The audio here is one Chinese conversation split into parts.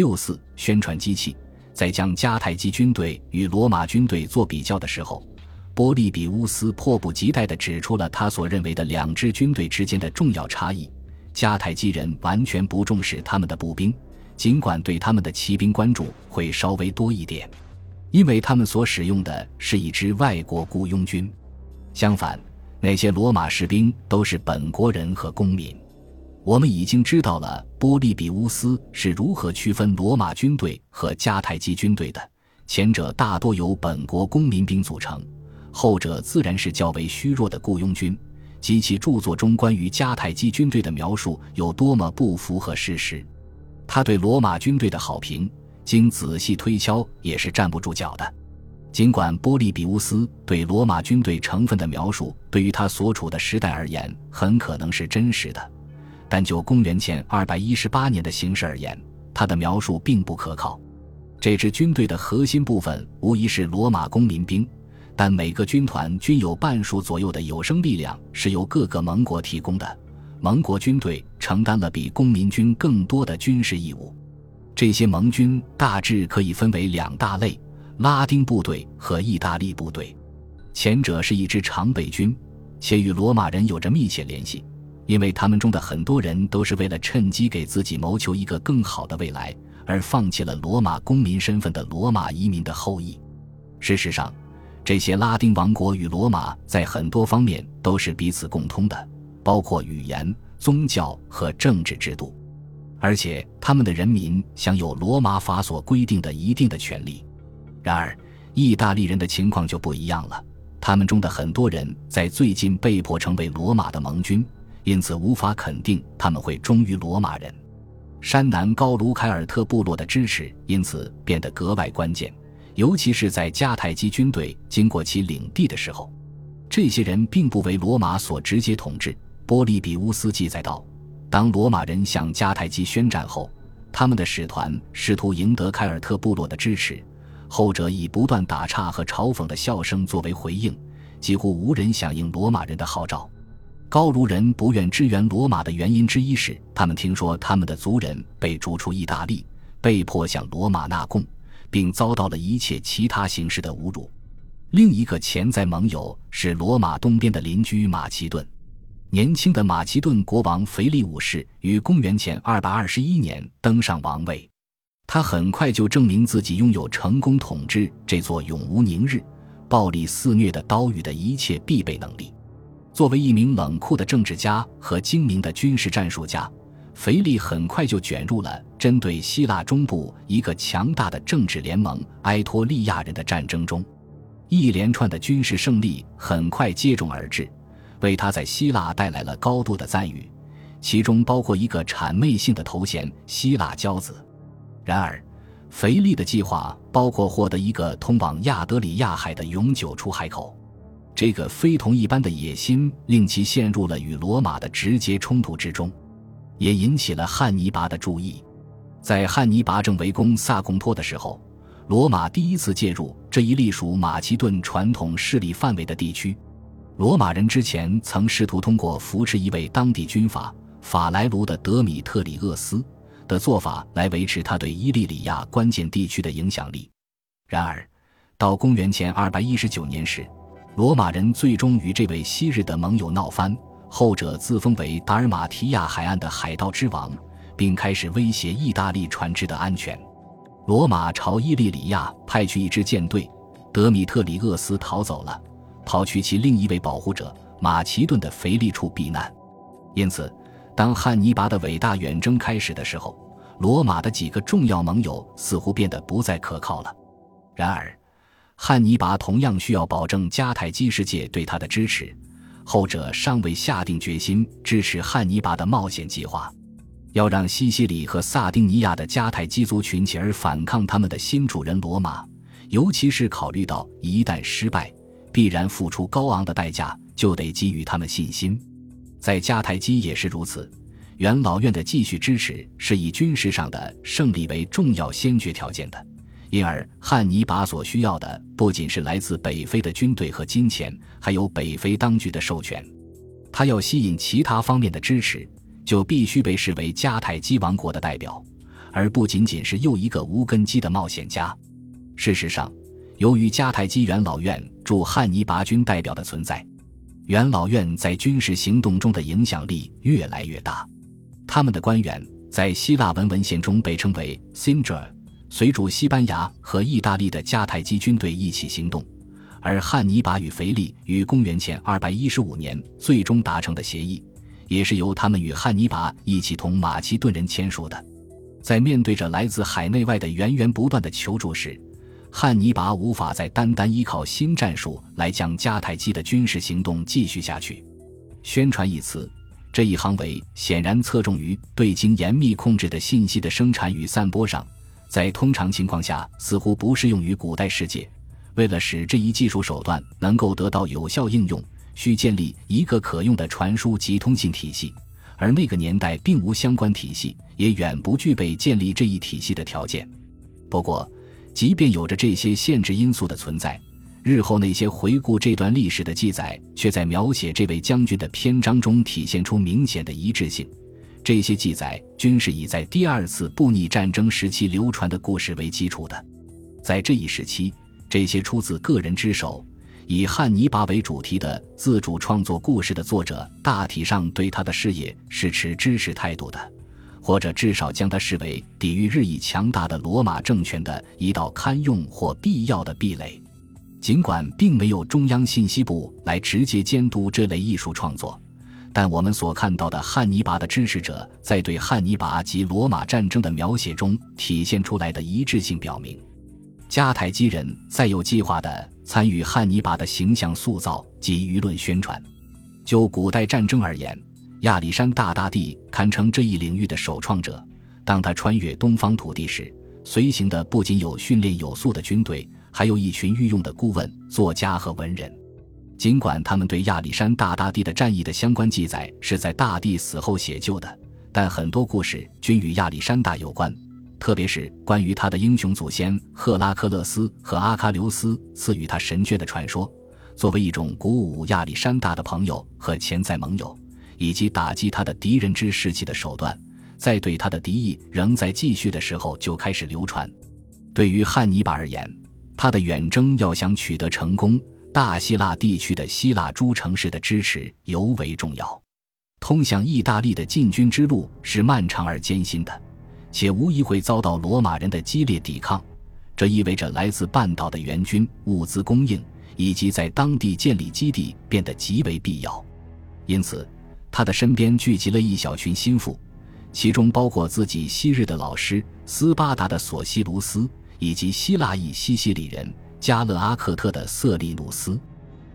六四宣传机器，在将迦太基军队与罗马军队做比较的时候，波利比乌斯迫不及待地指出了他所认为的两支军队之间的重要差异：迦太基人完全不重视他们的步兵，尽管对他们的骑兵关注会稍微多一点，因为他们所使用的是一支外国雇佣军。相反，那些罗马士兵都是本国人和公民。我们已经知道了波利比乌斯是如何区分罗马军队和迦太基军队的。前者大多由本国公民兵组成，后者自然是较为虚弱的雇佣军。及其著作中关于迦太基军队的描述有多么不符合事实。他对罗马军队的好评，经仔细推敲也是站不住脚的。尽管波利比乌斯对罗马军队成分的描述对于他所处的时代而言很可能是真实的。但就公元前二百一十八年的形势而言，他的描述并不可靠。这支军队的核心部分无疑是罗马公民兵，但每个军团均有半数左右的有生力量是由各个盟国提供的。盟国军队承担了比公民军更多的军事义务。这些盟军大致可以分为两大类：拉丁部队和意大利部队。前者是一支常备军，且与罗马人有着密切联系。因为他们中的很多人都是为了趁机给自己谋求一个更好的未来而放弃了罗马公民身份的罗马移民的后裔。事实上，这些拉丁王国与罗马在很多方面都是彼此共通的，包括语言、宗教和政治制度，而且他们的人民享有罗马法所规定的一定的权利。然而，意大利人的情况就不一样了，他们中的很多人在最近被迫成为罗马的盟军。因此，无法肯定他们会忠于罗马人。山南高卢凯尔特部落的支持因此变得格外关键，尤其是在迦太基军队经过其领地的时候。这些人并不为罗马所直接统治。波利比乌斯记载道：当罗马人向迦太基宣战后，他们的使团试图赢得凯尔特部落的支持，后者以不断打岔和嘲讽的笑声作为回应，几乎无人响应罗马人的号召。高卢人不愿支援罗马的原因之一是，他们听说他们的族人被逐出意大利，被迫向罗马纳贡，并遭到了一切其他形式的侮辱。另一个潜在盟友是罗马东边的邻居马其顿。年轻的马其顿国王腓力五世于公元前221年登上王位，他很快就证明自己拥有成功统治这座永无宁日、暴力肆虐的岛屿的一切必备能力。作为一名冷酷的政治家和精明的军事战术家，腓力很快就卷入了针对希腊中部一个强大的政治联盟——埃托利亚人的战争中。一连串的军事胜利很快接踵而至，为他在希腊带来了高度的赞誉，其中包括一个谄媚性的头衔——希腊骄子。然而，腓力的计划包括获得一个通往亚德里亚海的永久出海口。这个非同一般的野心令其陷入了与罗马的直接冲突之中，也引起了汉尼拔的注意。在汉尼拔正围攻萨贡托的时候，罗马第一次介入这一隶属马其顿传统势力范围的地区。罗马人之前曾试图通过扶持一位当地军阀法莱卢的德米特里厄斯的做法来维持他对伊利里亚关键地区的影响力。然而，到公元前二百一十九年时，罗马人最终与这位昔日的盟友闹翻，后者自封为达尔马提亚海岸的海盗之王，并开始威胁意大利船只的安全。罗马朝伊利里亚派去一支舰队，德米特里厄斯逃走了，跑去其另一位保护者马其顿的腓力处避难。因此，当汉尼拔的伟大远征开始的时候，罗马的几个重要盟友似乎变得不再可靠了。然而，汉尼拔同样需要保证迦太基世界对他的支持，后者尚未下定决心支持汉尼拔的冒险计划。要让西西里和萨丁尼亚的迦太基族群起而反抗他们的新主人罗马，尤其是考虑到一旦失败，必然付出高昂的代价，就得给予他们信心。在迦太基也是如此，元老院的继续支持是以军事上的胜利为重要先决条件的。因而，汉尼拔所需要的不仅是来自北非的军队和金钱，还有北非当局的授权。他要吸引其他方面的支持，就必须被视为迦太基王国的代表，而不仅仅是又一个无根基的冒险家。事实上，由于迦太基元老院驻汉尼拔军代表的存在，元老院在军事行动中的影响力越来越大。他们的官员在希腊文文献中被称为 s i n d r 随主西班牙和意大利的迦太基军队一起行动，而汉尼拔与腓力于公元前215年最终达成的协议，也是由他们与汉尼拔一起同马其顿人签署的。在面对着来自海内外的源源不断的求助时，汉尼拔无法再单单依靠新战术来将迦太基的军事行动继续下去。宣传一词。这一行为显然侧重于对经严密控制的信息的生产与散播上，在通常情况下似乎不适用于古代世界。为了使这一技术手段能够得到有效应用，需建立一个可用的传输及通信体系，而那个年代并无相关体系，也远不具备建立这一体系的条件。不过，即便有着这些限制因素的存在。日后那些回顾这段历史的记载，却在描写这位将军的篇章中体现出明显的一致性。这些记载均是以在第二次布匿战争时期流传的故事为基础的。在这一时期，这些出自个人之手、以汉尼拔为主题的自主创作故事的作者，大体上对他的事业是持支持态度的，或者至少将他视为抵御日益强大的罗马政权的一道堪用或必要的壁垒。尽管并没有中央信息部来直接监督这类艺术创作，但我们所看到的汉尼拔的支持者在对汉尼拔及罗马战争的描写中体现出来的一致性，表明迦太基人在有计划地参与汉尼拔的形象塑造及舆论宣传。就古代战争而言，亚历山大大帝堪称这一领域的首创者。当他穿越东方土地时，随行的不仅有训练有素的军队。还有一群御用的顾问、作家和文人，尽管他们对亚历山大大帝的战役的相关记载是在大帝死后写就的，但很多故事均与亚历山大有关，特别是关于他的英雄祖先赫拉克勒斯和阿喀琉斯赐予他神眷的传说。作为一种鼓舞亚历山大的朋友和潜在盟友，以及打击他的敌人之士气的手段，在对他的敌意仍在继续的时候就开始流传。对于汉尼拔而言，他的远征要想取得成功，大希腊地区的希腊诸城市的支持尤为重要。通向意大利的进军之路是漫长而艰辛的，且无疑会遭到罗马人的激烈抵抗。这意味着来自半岛的援军、物资供应以及在当地建立基地变得极为必要。因此，他的身边聚集了一小群心腹，其中包括自己昔日的老师斯巴达的索西卢斯。以及希腊裔西西里人加勒阿克特的瑟利努斯，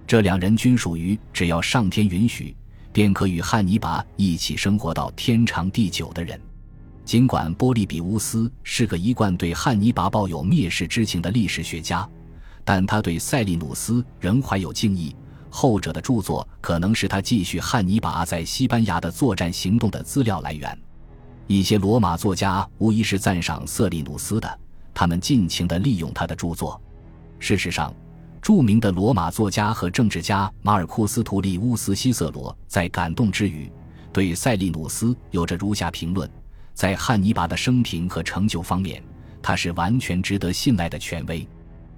这两人均属于只要上天允许，便可与汉尼拔一起生活到天长地久的人。尽管波利比乌斯是个一贯对汉尼拔抱有蔑视之情的历史学家，但他对塞利努斯仍怀有敬意。后者的著作可能是他继续汉尼拔在西班牙的作战行动的资料来源。一些罗马作家无疑是赞赏瑟利努斯的。他们尽情地利用他的著作。事实上，著名的罗马作家和政治家马尔库斯·图利乌斯·西瑟罗在感动之余，对塞利努斯有着如下评论：在汉尼拔的生平和成就方面，他是完全值得信赖的权威。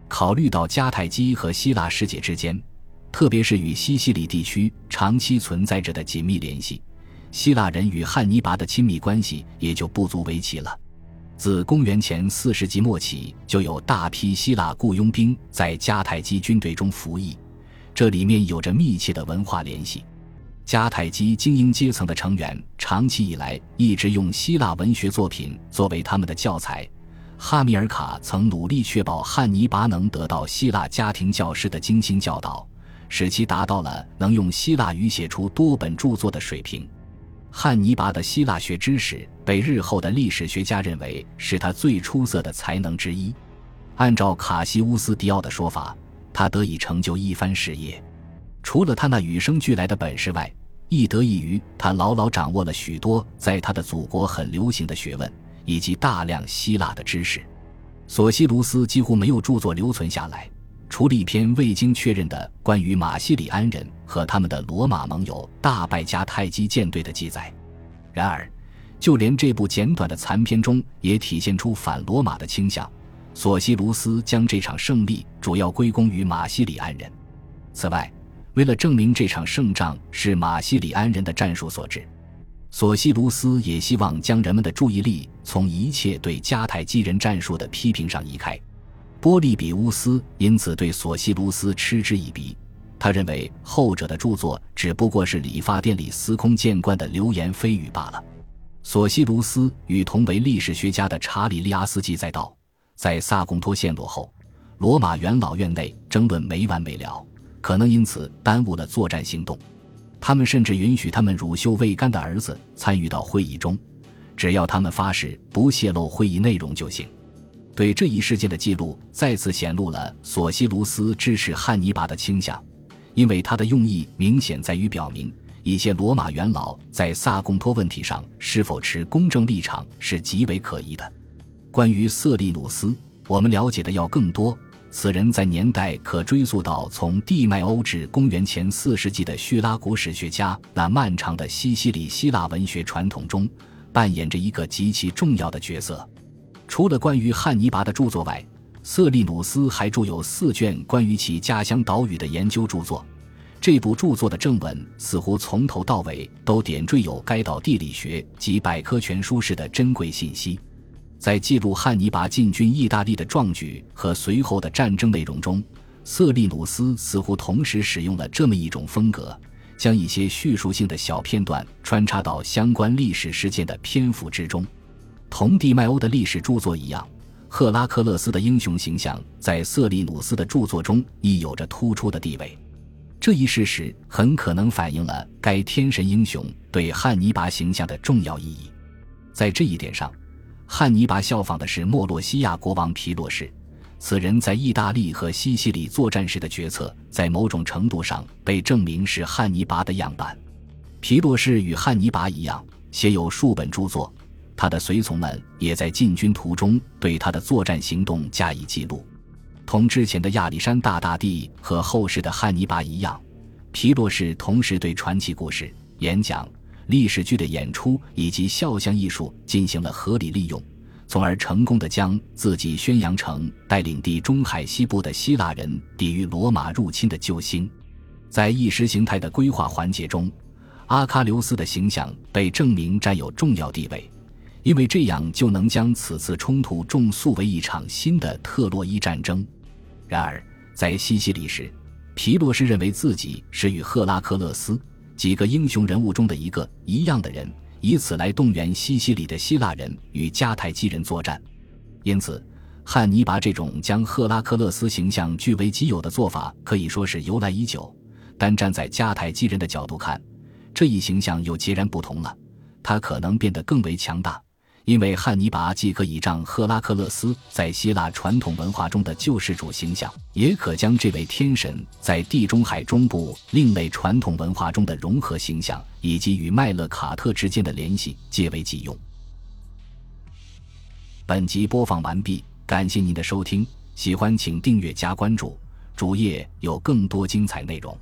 考虑到迦太基和希腊世界之间，特别是与西西里地区长期存在着的紧密联系，希腊人与汉尼拔的亲密关系也就不足为奇了。自公元前四世纪末起，就有大批希腊雇佣兵在迦太基军队中服役，这里面有着密切的文化联系。迦太基精英阶层的成员长期以来一直用希腊文学作品作为他们的教材。哈米尔卡曾努力确保汉尼拔能得到希腊家庭教师的精心教导，使其达到了能用希腊语写出多本著作的水平。汉尼拔的希腊学知识被日后的历史学家认为是他最出色的才能之一。按照卡西乌斯·迪奥的说法，他得以成就一番事业，除了他那与生俱来的本事外，亦得益于他牢牢掌握了许多在他的祖国很流行的学问以及大量希腊的知识。索西卢斯几乎没有著作留存下来。除了一篇未经确认的关于马西里安人和他们的罗马盟友大败迦太基舰队的记载，然而，就连这部简短的残篇中也体现出反罗马的倾向。索西卢斯将这场胜利主要归功于马西里安人。此外，为了证明这场胜仗是马西里安人的战术所致，索西卢斯也希望将人们的注意力从一切对迦太基人战术的批评上移开。波利比乌斯因此对索西卢斯嗤之以鼻，他认为后者的著作只不过是理发店里司空见惯的流言蜚语罢了。索西卢斯与同为历史学家的查理利阿斯记载道。在萨贡托陷落后，罗马元老院内争论没完没了，可能因此耽误了作战行动。他们甚至允许他们乳臭未干的儿子参与到会议中，只要他们发誓不泄露会议内容就行。对这一事件的记录再次显露了索西卢斯支持汉尼拔的倾向，因为他的用意明显在于表明一些罗马元老在萨贡托问题上是否持公正立场是极为可疑的。关于色利努斯，我们了解的要更多。此人在年代可追溯到从地迈欧至公元前四世纪的叙拉古史学家那漫长的西西里希腊文学传统中，扮演着一个极其重要的角色。除了关于汉尼拔的著作外，色利努斯还著有四卷关于其家乡岛屿的研究著作。这部著作的正文似乎从头到尾都点缀有该岛地理学及百科全书式的珍贵信息。在记录汉尼拔进军意大利的壮举和随后的战争内容中，瑟利努斯似乎同时使用了这么一种风格，将一些叙述性的小片段穿插到相关历史事件的篇幅之中。同地迈欧的历史著作一样，赫拉克勒斯的英雄形象在瑟利努斯的著作中亦有着突出的地位。这一事实很可能反映了该天神英雄对汉尼拔形象的重要意义。在这一点上。汉尼拔效仿的是莫洛西亚国王皮洛士，此人在意大利和西西里作战时的决策，在某种程度上被证明是汉尼拔的样板。皮洛士与汉尼拔一样，写有数本著作，他的随从们也在进军途中对他的作战行动加以记录。同之前的亚历山大大帝和后世的汉尼拔一样，皮洛士同时对传奇故事、演讲。历史剧的演出以及肖像艺术进行了合理利用，从而成功的将自己宣扬成带领地中海西部的希腊人抵御罗马入侵的救星。在意识形态的规划环节中，阿喀琉斯的形象被证明占有重要地位，因为这样就能将此次冲突重塑为一场新的特洛伊战争。然而，在西西里时，皮洛士认为自己是与赫拉克勒斯。几个英雄人物中的一个一样的人，以此来动员西西里的希腊人与迦太基人作战。因此，汉尼拔这种将赫拉克勒斯形象据为己有的做法可以说是由来已久。但站在迦太基人的角度看，这一形象又截然不同了，他可能变得更为强大。因为汉尼拔既可倚仗赫拉克勒斯在希腊传统文化中的救世主形象，也可将这位天神在地中海中部另类传统文化中的融合形象以及与麦勒卡特之间的联系借为己用。本集播放完毕，感谢您的收听，喜欢请订阅加关注，主页有更多精彩内容。